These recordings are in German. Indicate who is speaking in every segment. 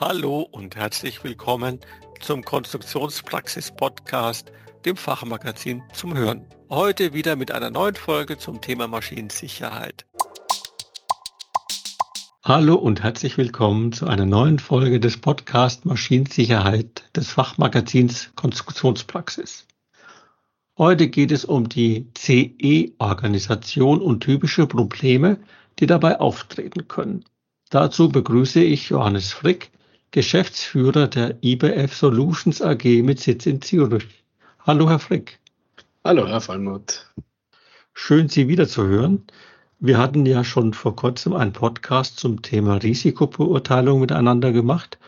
Speaker 1: Hallo und herzlich willkommen zum Konstruktionspraxis-Podcast, dem Fachmagazin zum Hören. Heute wieder mit einer neuen Folge zum Thema Maschinensicherheit. Hallo und herzlich willkommen zu einer neuen Folge des Podcast Maschinensicherheit des Fachmagazins Konstruktionspraxis. Heute geht es um die CE-Organisation und typische Probleme, die dabei auftreten können. Dazu begrüße ich Johannes Frick, Geschäftsführer der IBF Solutions AG mit Sitz in Zürich. Hallo, Herr Frick.
Speaker 2: Hallo, Herr Fallmuth.
Speaker 1: Schön, Sie wiederzuhören. Wir hatten ja schon vor kurzem einen Podcast zum Thema Risikobeurteilung miteinander gemacht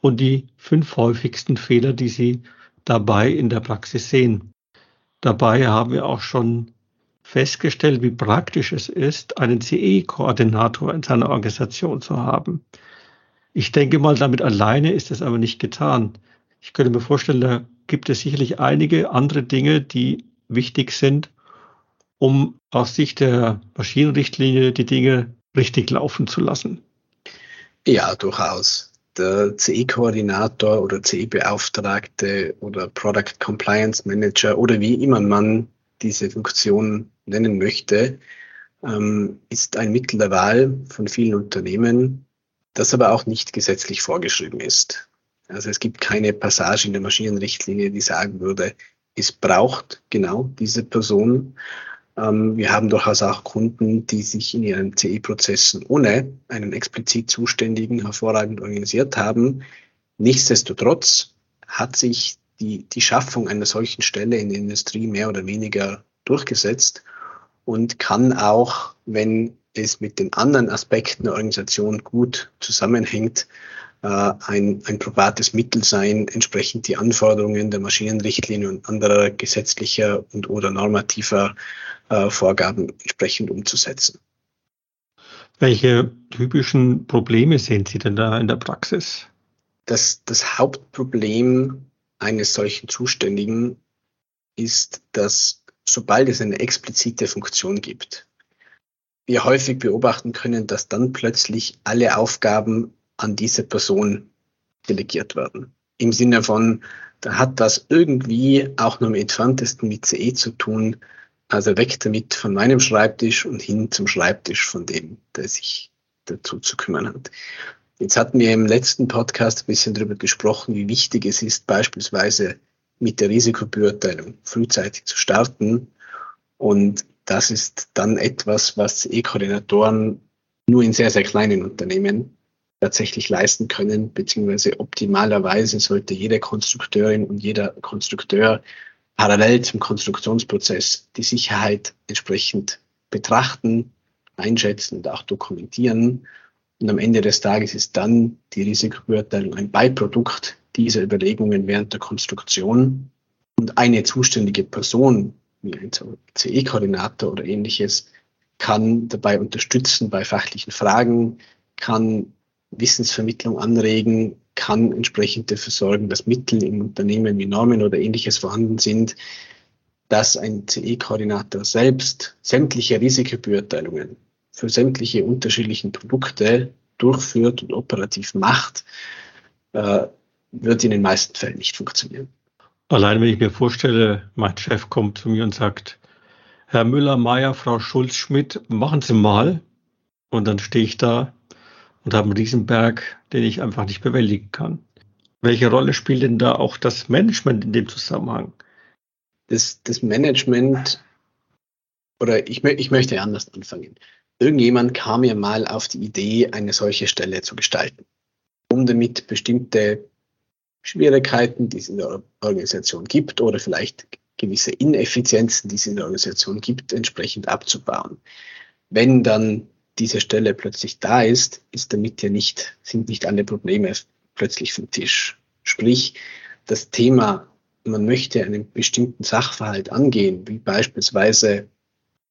Speaker 1: und die fünf häufigsten Fehler, die Sie dabei in der Praxis sehen. Dabei haben wir auch schon festgestellt, wie praktisch es ist, einen CE-Koordinator in seiner Organisation zu haben. Ich denke mal, damit alleine ist es aber nicht getan. Ich könnte mir vorstellen, da gibt es sicherlich einige andere Dinge, die wichtig sind, um aus Sicht der Maschinenrichtlinie die Dinge richtig laufen zu lassen.
Speaker 2: Ja, durchaus. Der CE-Koordinator oder CE-Beauftragte oder Product Compliance Manager oder wie immer man diese Funktion nennen möchte, ähm, ist ein Mittel der Wahl von vielen Unternehmen, das aber auch nicht gesetzlich vorgeschrieben ist. Also es gibt keine Passage in der Maschinenrichtlinie, die sagen würde, es braucht genau diese Person. Ähm, wir haben durchaus auch Kunden, die sich in ihren CE-Prozessen ohne einen explizit Zuständigen hervorragend organisiert haben. Nichtsdestotrotz hat sich die, die Schaffung einer solchen Stelle in der Industrie mehr oder weniger durchgesetzt und kann auch, wenn es mit den anderen Aspekten der Organisation gut zusammenhängt, äh, ein, ein probates Mittel sein, entsprechend die Anforderungen der Maschinenrichtlinie und anderer gesetzlicher und oder normativer äh, Vorgaben entsprechend umzusetzen.
Speaker 1: Welche typischen Probleme sehen Sie denn da in der Praxis?
Speaker 2: Das, das Hauptproblem eines solchen Zuständigen ist, dass sobald es eine explizite Funktion gibt, wir häufig beobachten können, dass dann plötzlich alle Aufgaben an diese Person delegiert werden. Im Sinne von, da hat das irgendwie auch nur am entferntesten mit CE zu tun, also weg damit von meinem Schreibtisch und hin zum Schreibtisch von dem, der sich dazu zu kümmern hat. Jetzt hatten wir im letzten Podcast ein bisschen darüber gesprochen, wie wichtig es ist, beispielsweise mit der Risikobeurteilung frühzeitig zu starten. Und das ist dann etwas, was E-Koordinatoren nur in sehr, sehr kleinen Unternehmen tatsächlich leisten können, beziehungsweise optimalerweise sollte jede Konstrukteurin und jeder Konstrukteur parallel zum Konstruktionsprozess die Sicherheit entsprechend betrachten, einschätzen und auch dokumentieren. Und am Ende des Tages ist dann die Risikobeurteilung ein Beiprodukt dieser Überlegungen während der Konstruktion. Und eine zuständige Person CE-Koordinator oder ähnliches, kann dabei unterstützen bei fachlichen Fragen, kann Wissensvermittlung anregen, kann entsprechend dafür sorgen, dass Mittel im Unternehmen wie Normen oder ähnliches vorhanden sind, dass ein CE-Koordinator selbst sämtliche Risikobeurteilungen für sämtliche unterschiedlichen Produkte durchführt und operativ macht, äh, wird in den meisten Fällen nicht funktionieren.
Speaker 1: Allein wenn ich mir vorstelle, mein Chef kommt zu mir und sagt, Herr Müller, Meier, Frau Schulz, Schmidt, machen Sie mal. Und dann stehe ich da und habe einen Riesenberg, den ich einfach nicht bewältigen kann. Welche Rolle spielt denn da auch das Management in dem Zusammenhang?
Speaker 2: Das, das Management, oder ich, ich möchte anders anfangen. Irgendjemand kam mir mal auf die Idee, eine solche Stelle zu gestalten, um damit bestimmte Schwierigkeiten, die es in der Organisation gibt oder vielleicht gewisse Ineffizienzen, die es in der Organisation gibt, entsprechend abzubauen. Wenn dann diese Stelle plötzlich da ist, ist damit ja nicht, sind nicht alle Probleme plötzlich vom Tisch. Sprich, das Thema, man möchte einen bestimmten Sachverhalt angehen, wie beispielsweise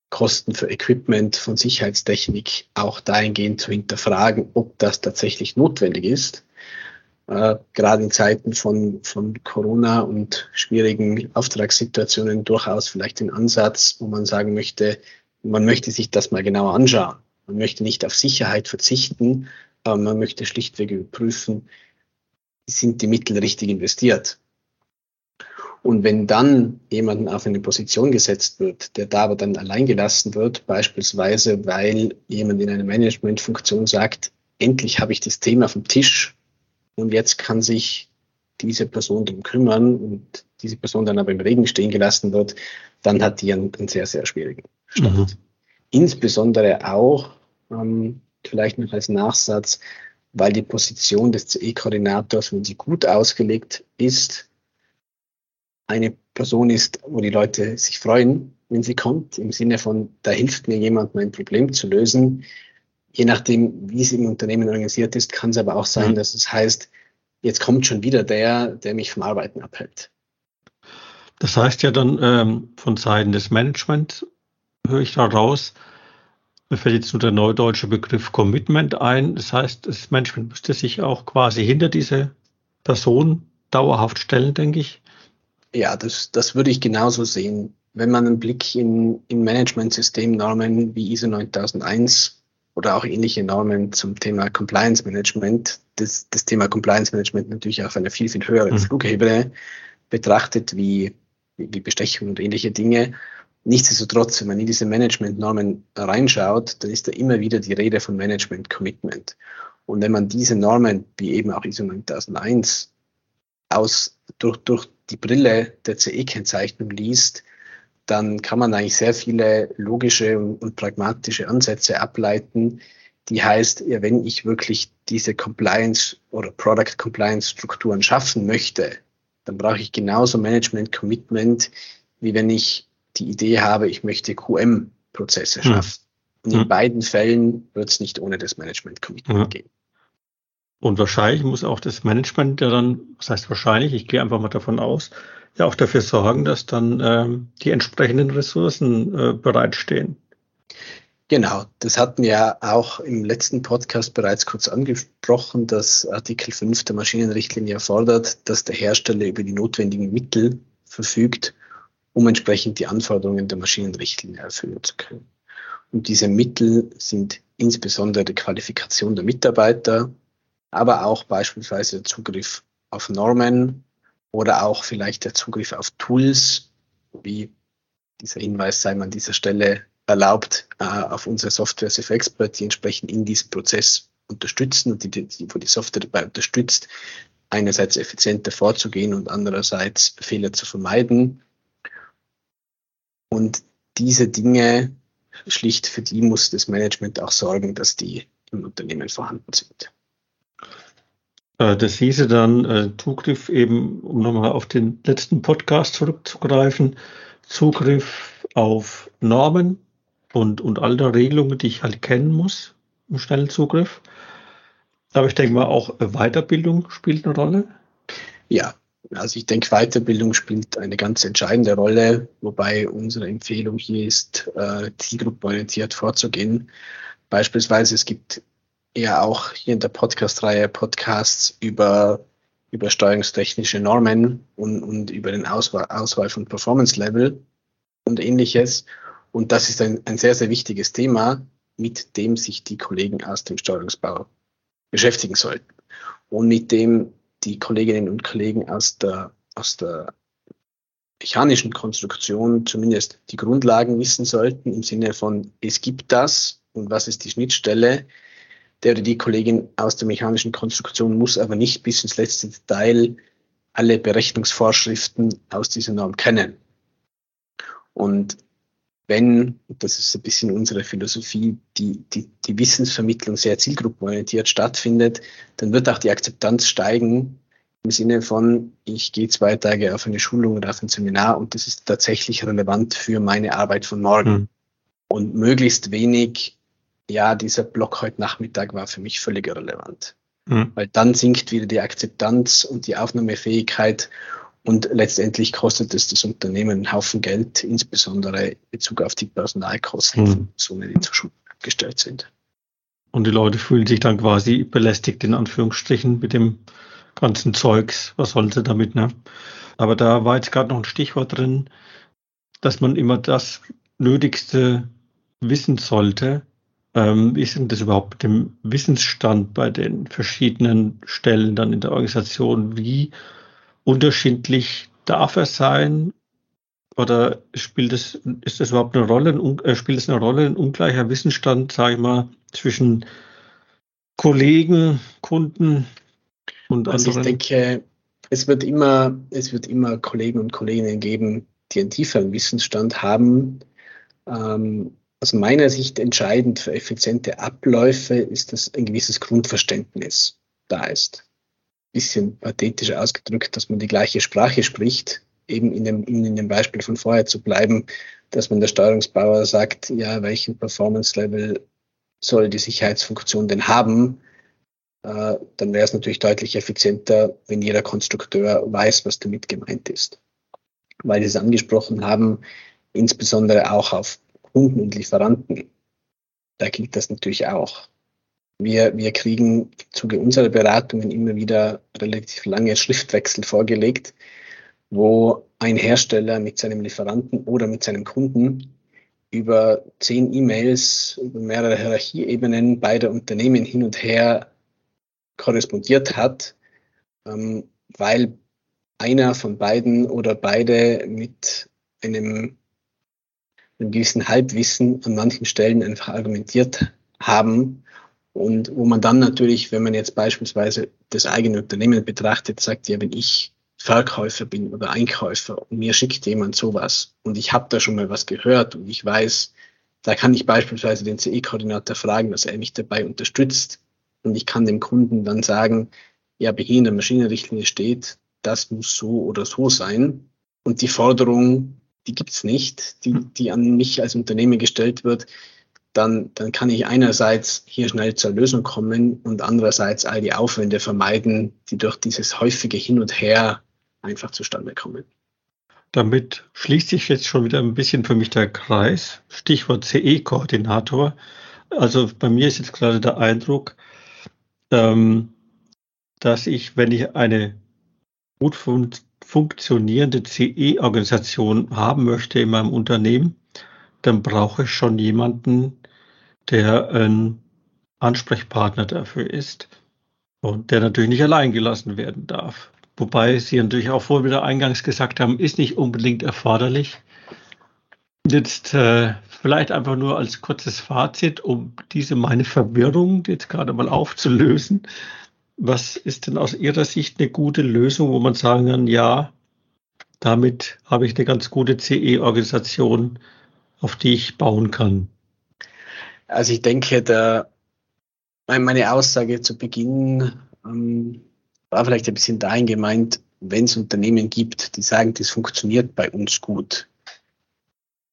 Speaker 2: Kosten für Equipment von Sicherheitstechnik, auch dahingehend zu hinterfragen, ob das tatsächlich notwendig ist, äh, gerade in Zeiten von, von Corona und schwierigen Auftragssituationen durchaus vielleicht den Ansatz, wo man sagen möchte, man möchte sich das mal genauer anschauen. Man möchte nicht auf Sicherheit verzichten, aber man möchte schlichtweg überprüfen, sind die Mittel richtig investiert? Und wenn dann jemanden auf eine Position gesetzt wird, der da aber dann allein gelassen wird, beispielsweise weil jemand in einer Managementfunktion sagt, endlich habe ich das Thema vom Tisch und jetzt kann sich diese Person darum kümmern und diese Person dann aber im Regen stehen gelassen wird, dann hat die einen, einen sehr, sehr schwierigen Stand. Mhm. Insbesondere auch, ähm, vielleicht noch als Nachsatz, weil die Position des CE-Koordinators, wenn sie gut ausgelegt ist, eine Person ist, wo die Leute sich freuen, wenn sie kommt, im Sinne von, da hilft mir jemand, mein Problem zu lösen. Je nachdem, wie es im Unternehmen organisiert ist, kann es aber auch sein, mhm. dass es heißt, jetzt kommt schon wieder der, der mich vom Arbeiten abhält.
Speaker 1: Das heißt ja dann ähm, von Seiten des Managements, höre ich da raus, mir fällt jetzt nur der neudeutsche Begriff Commitment ein. Das heißt, das Management müsste sich auch quasi hinter diese Person dauerhaft stellen, denke ich.
Speaker 2: Ja, das, das würde ich genauso sehen. Wenn man einen Blick in, in Management-System-Normen wie ISO 9001 oder auch ähnliche Normen zum Thema Compliance Management, das, das Thema Compliance Management natürlich auf einer viel, viel höheren mhm. Flughebene betrachtet, wie, wie Bestechung und ähnliche Dinge. Nichtsdestotrotz, wenn man in diese Management-Normen reinschaut, dann ist da immer wieder die Rede von Management-Commitment. Und wenn man diese Normen, wie eben auch ISO 9001, aus, durch, durch die Brille der CE-Kennzeichnung liest, dann kann man eigentlich sehr viele logische und, pragmatische Ansätze ableiten, die heißt, wenn ich wirklich diese Compliance oder Product Compliance Strukturen schaffen möchte, dann brauche ich genauso Management Commitment, wie wenn ich die Idee habe, ich möchte QM-Prozesse hm. schaffen. Hm. Und in hm. beiden Fällen wird es nicht ohne das Management Commitment hm. gehen.
Speaker 1: Und wahrscheinlich muss auch das Management ja dann, was heißt wahrscheinlich, ich gehe einfach mal davon aus, ja auch dafür sorgen, dass dann ähm, die entsprechenden Ressourcen äh, bereitstehen.
Speaker 2: Genau, das hatten wir auch im letzten Podcast bereits kurz angesprochen, dass Artikel 5 der Maschinenrichtlinie erfordert, dass der Hersteller über die notwendigen Mittel verfügt, um entsprechend die Anforderungen der Maschinenrichtlinie erfüllen zu können. Und diese Mittel sind insbesondere die Qualifikation der Mitarbeiter, aber auch beispielsweise der Zugriff auf Normen oder auch vielleicht der Zugriff auf Tools, wie dieser Hinweis sei an dieser Stelle erlaubt, äh, auf unsere Software Safe Expert, die entsprechend in diesem Prozess unterstützen und die, die, wo die Software dabei unterstützt, einerseits effizienter vorzugehen und andererseits Fehler zu vermeiden. Und diese Dinge schlicht für die muss das Management auch sorgen, dass die im Unternehmen vorhanden sind.
Speaker 1: Äh, das hieße dann äh, Zugriff eben, um nochmal auf den letzten Podcast zurückzugreifen, Zugriff auf Normen und, und alle Regelungen, die ich halt kennen muss im schnellen Zugriff. Aber ich denke mal auch Weiterbildung spielt eine Rolle.
Speaker 2: Ja, also ich denke, Weiterbildung spielt eine ganz entscheidende Rolle, wobei unsere Empfehlung hier ist, äh, zielgruppenorientiert vorzugehen. Beispielsweise, es gibt ja auch hier in der Podcast-Reihe Podcasts über, über steuerungstechnische Normen und, und über den Auswahl, Auswahl von Performance-Level und ähnliches. Und das ist ein, ein sehr, sehr wichtiges Thema, mit dem sich die Kollegen aus dem Steuerungsbau beschäftigen sollten. Und mit dem die Kolleginnen und Kollegen aus der, aus der mechanischen Konstruktion zumindest die Grundlagen wissen sollten, im Sinne von, es gibt das und was ist die Schnittstelle, der oder die Kollegin aus der mechanischen Konstruktion muss aber nicht bis ins letzte Detail alle Berechnungsvorschriften aus dieser Norm kennen. Und wenn, das ist ein bisschen unsere Philosophie, die, die, die Wissensvermittlung sehr zielgruppenorientiert stattfindet, dann wird auch die Akzeptanz steigen im Sinne von, ich gehe zwei Tage auf eine Schulung oder auf ein Seminar und das ist tatsächlich relevant für meine Arbeit von morgen. Mhm. Und möglichst wenig ja, dieser Block heute Nachmittag war für mich völlig irrelevant. Mhm. Weil dann sinkt wieder die Akzeptanz und die Aufnahmefähigkeit und letztendlich kostet es das Unternehmen einen Haufen Geld, insbesondere in Bezug auf die Personalkosten mhm. von die zur Schule gestellt sind.
Speaker 1: Und die Leute fühlen sich dann quasi belästigt, in Anführungsstrichen, mit dem ganzen Zeugs. Was sollen sie damit, ne? Aber da war jetzt gerade noch ein Stichwort drin, dass man immer das Nötigste wissen sollte, Ähm, wie ist denn das überhaupt mit dem Wissensstand bei den verschiedenen Stellen dann in der Organisation? Wie unterschiedlich darf er sein? Oder spielt es, ist das überhaupt eine Rolle, äh, spielt es eine Rolle, ein ungleicher Wissensstand, sage ich mal, zwischen Kollegen, Kunden und
Speaker 2: also
Speaker 1: anderen?
Speaker 2: Ich denke, es wird immer, es wird immer Kollegen und Kolleginnen geben, die einen tieferen Wissensstand haben. Ähm, aus meiner Sicht entscheidend für effiziente Abläufe ist, dass ein gewisses Grundverständnis da ist. Bisschen pathetisch ausgedrückt, dass man die gleiche Sprache spricht, eben in dem, in dem Beispiel von vorher zu bleiben, dass man der Steuerungsbauer sagt, ja, welchen Performance-Level soll die Sicherheitsfunktion denn haben? Äh, dann wäre es natürlich deutlich effizienter, wenn jeder Konstrukteur weiß, was damit gemeint ist. Weil Sie es angesprochen haben, insbesondere auch auf Kunden und Lieferanten. Da gilt das natürlich auch. Wir, wir kriegen im Zuge unserer Beratungen immer wieder relativ lange Schriftwechsel vorgelegt, wo ein Hersteller mit seinem Lieferanten oder mit seinem Kunden über zehn E-Mails, über mehrere Hierarchieebenen beider Unternehmen hin und her korrespondiert hat, ähm, weil einer von beiden oder beide mit einem einem gewissen Halbwissen an manchen Stellen einfach argumentiert haben. Und wo man dann natürlich, wenn man jetzt beispielsweise das eigene Unternehmen betrachtet, sagt, ja, wenn ich Verkäufer bin oder Einkäufer und mir schickt jemand sowas und ich habe da schon mal was gehört und ich weiß, da kann ich beispielsweise den CE-Koordinator fragen, dass er mich dabei unterstützt. Und ich kann dem Kunden dann sagen, ja, hier in der Maschinenrichtlinie steht, das muss so oder so sein. Und die Forderung die gibt's nicht, die, die an mich als Unternehmen gestellt wird, dann, dann kann ich einerseits hier schnell zur Lösung kommen und andererseits all die Aufwände vermeiden, die durch dieses häufige Hin und Her einfach zustande kommen.
Speaker 1: Damit schließt sich jetzt schon wieder ein bisschen für mich der Kreis. Stichwort CE-Koordinator. Also bei mir ist jetzt gerade der Eindruck, ähm, dass ich, wenn ich eine gut funktionierende CE-Organisation haben möchte in meinem Unternehmen, dann brauche ich schon jemanden, der ein Ansprechpartner dafür ist und der natürlich nicht allein gelassen werden darf. Wobei Sie natürlich auch vorhin wieder eingangs gesagt haben, ist nicht unbedingt erforderlich. Jetzt äh, vielleicht einfach nur als kurzes Fazit, um diese meine Verwirrung jetzt gerade mal aufzulösen. Was ist denn aus Ihrer Sicht eine gute Lösung, wo man sagen kann, ja, damit habe ich eine ganz gute CE-Organisation, auf die ich bauen kann?
Speaker 2: Also ich denke, da meine Aussage zu Beginn ähm, war vielleicht ein bisschen dahin gemeint, wenn es Unternehmen gibt, die sagen, das funktioniert bei uns gut,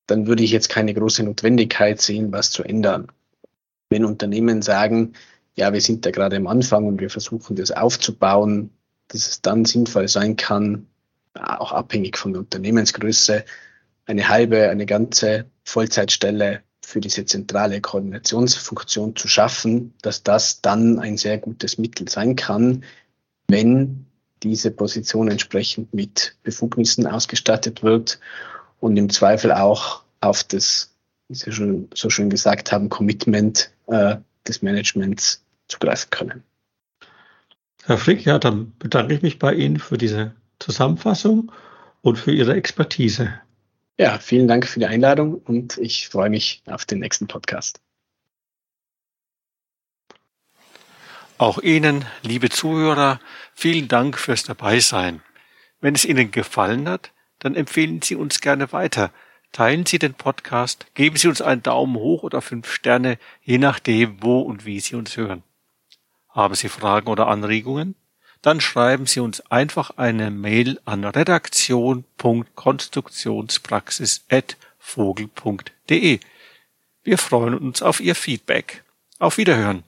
Speaker 2: dann würde ich jetzt keine große Notwendigkeit sehen, was zu ändern. Wenn Unternehmen sagen, ja, wir sind da gerade am Anfang und wir versuchen das aufzubauen, dass es dann sinnvoll sein kann, auch abhängig von der Unternehmensgröße, eine halbe, eine ganze Vollzeitstelle für diese zentrale Koordinationsfunktion zu schaffen, dass das dann ein sehr gutes Mittel sein kann, wenn diese Position entsprechend mit Befugnissen ausgestattet wird und im Zweifel auch auf das, wie Sie schon so schön gesagt haben, Commitment äh, des Managements zugreifen können.
Speaker 1: Herr Frick, ja, dann bedanke ich mich bei Ihnen für diese Zusammenfassung und für Ihre Expertise.
Speaker 2: Ja, vielen Dank für die Einladung und ich freue mich auf den nächsten Podcast.
Speaker 1: Auch Ihnen, liebe Zuhörer, vielen Dank fürs Dabeisein. Wenn es Ihnen gefallen hat, dann empfehlen Sie uns gerne weiter. Teilen Sie den Podcast, geben Sie uns einen Daumen hoch oder fünf Sterne, je nachdem, wo und wie Sie uns hören. Haben Sie Fragen oder Anregungen? Dann schreiben Sie uns einfach eine Mail an redaktion.konstruktionspraxis.vogel.de. Wir freuen uns auf Ihr Feedback. Auf Wiederhören.